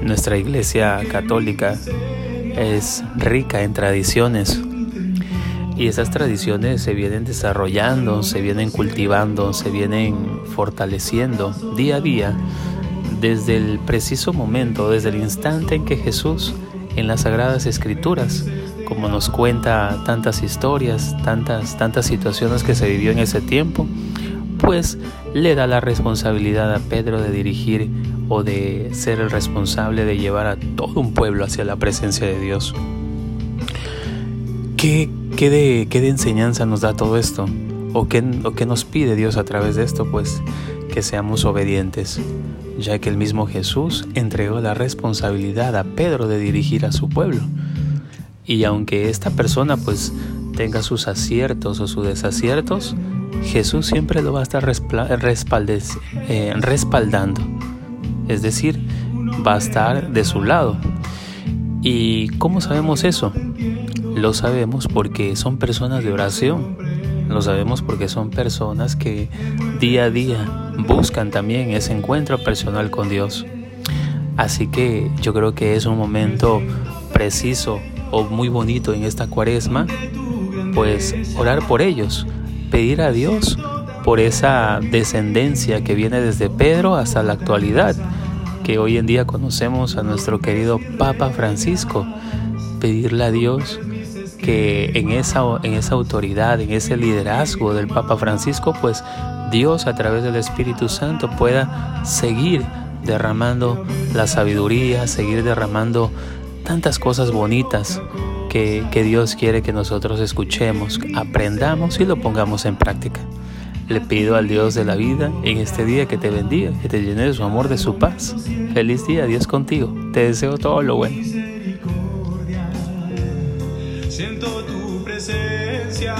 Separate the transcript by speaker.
Speaker 1: Nuestra iglesia católica es rica en tradiciones y esas tradiciones se vienen desarrollando, se vienen cultivando, se vienen fortaleciendo día a día desde el preciso momento, desde el instante en que Jesús en las sagradas escrituras, como nos cuenta tantas historias, tantas tantas situaciones que se vivió en ese tiempo, pues le da la responsabilidad a Pedro de dirigir o de ser el responsable de llevar a todo un pueblo hacia la presencia de Dios. ¿Qué, qué, de, qué de enseñanza nos da todo esto? ¿O qué, ¿O qué nos pide Dios a través de esto? Pues que seamos obedientes, ya que el mismo Jesús entregó la responsabilidad a Pedro de dirigir a su pueblo. Y aunque esta persona pues tenga sus aciertos o sus desaciertos, Jesús siempre lo va a estar eh, respaldando. Es decir, va a estar de su lado. ¿Y cómo sabemos eso? Lo sabemos porque son personas de oración. Lo sabemos porque son personas que día a día buscan también ese encuentro personal con Dios. Así que yo creo que es un momento preciso o muy bonito en esta cuaresma, pues orar por ellos, pedir a Dios por esa descendencia que viene desde Pedro hasta la actualidad, que hoy en día conocemos a nuestro querido Papa Francisco, pedirle a Dios que en esa, en esa autoridad, en ese liderazgo del Papa Francisco, pues Dios a través del Espíritu Santo pueda seguir derramando la sabiduría, seguir derramando tantas cosas bonitas que, Dios quiere que nosotros escuchemos, aprendamos y lo pongamos en práctica. Le pido al Dios de la vida en este día que te bendiga, que te llene de su amor, de su paz. Feliz día, Dios contigo. Te deseo todo lo bueno.
Speaker 2: Siento tu presencia.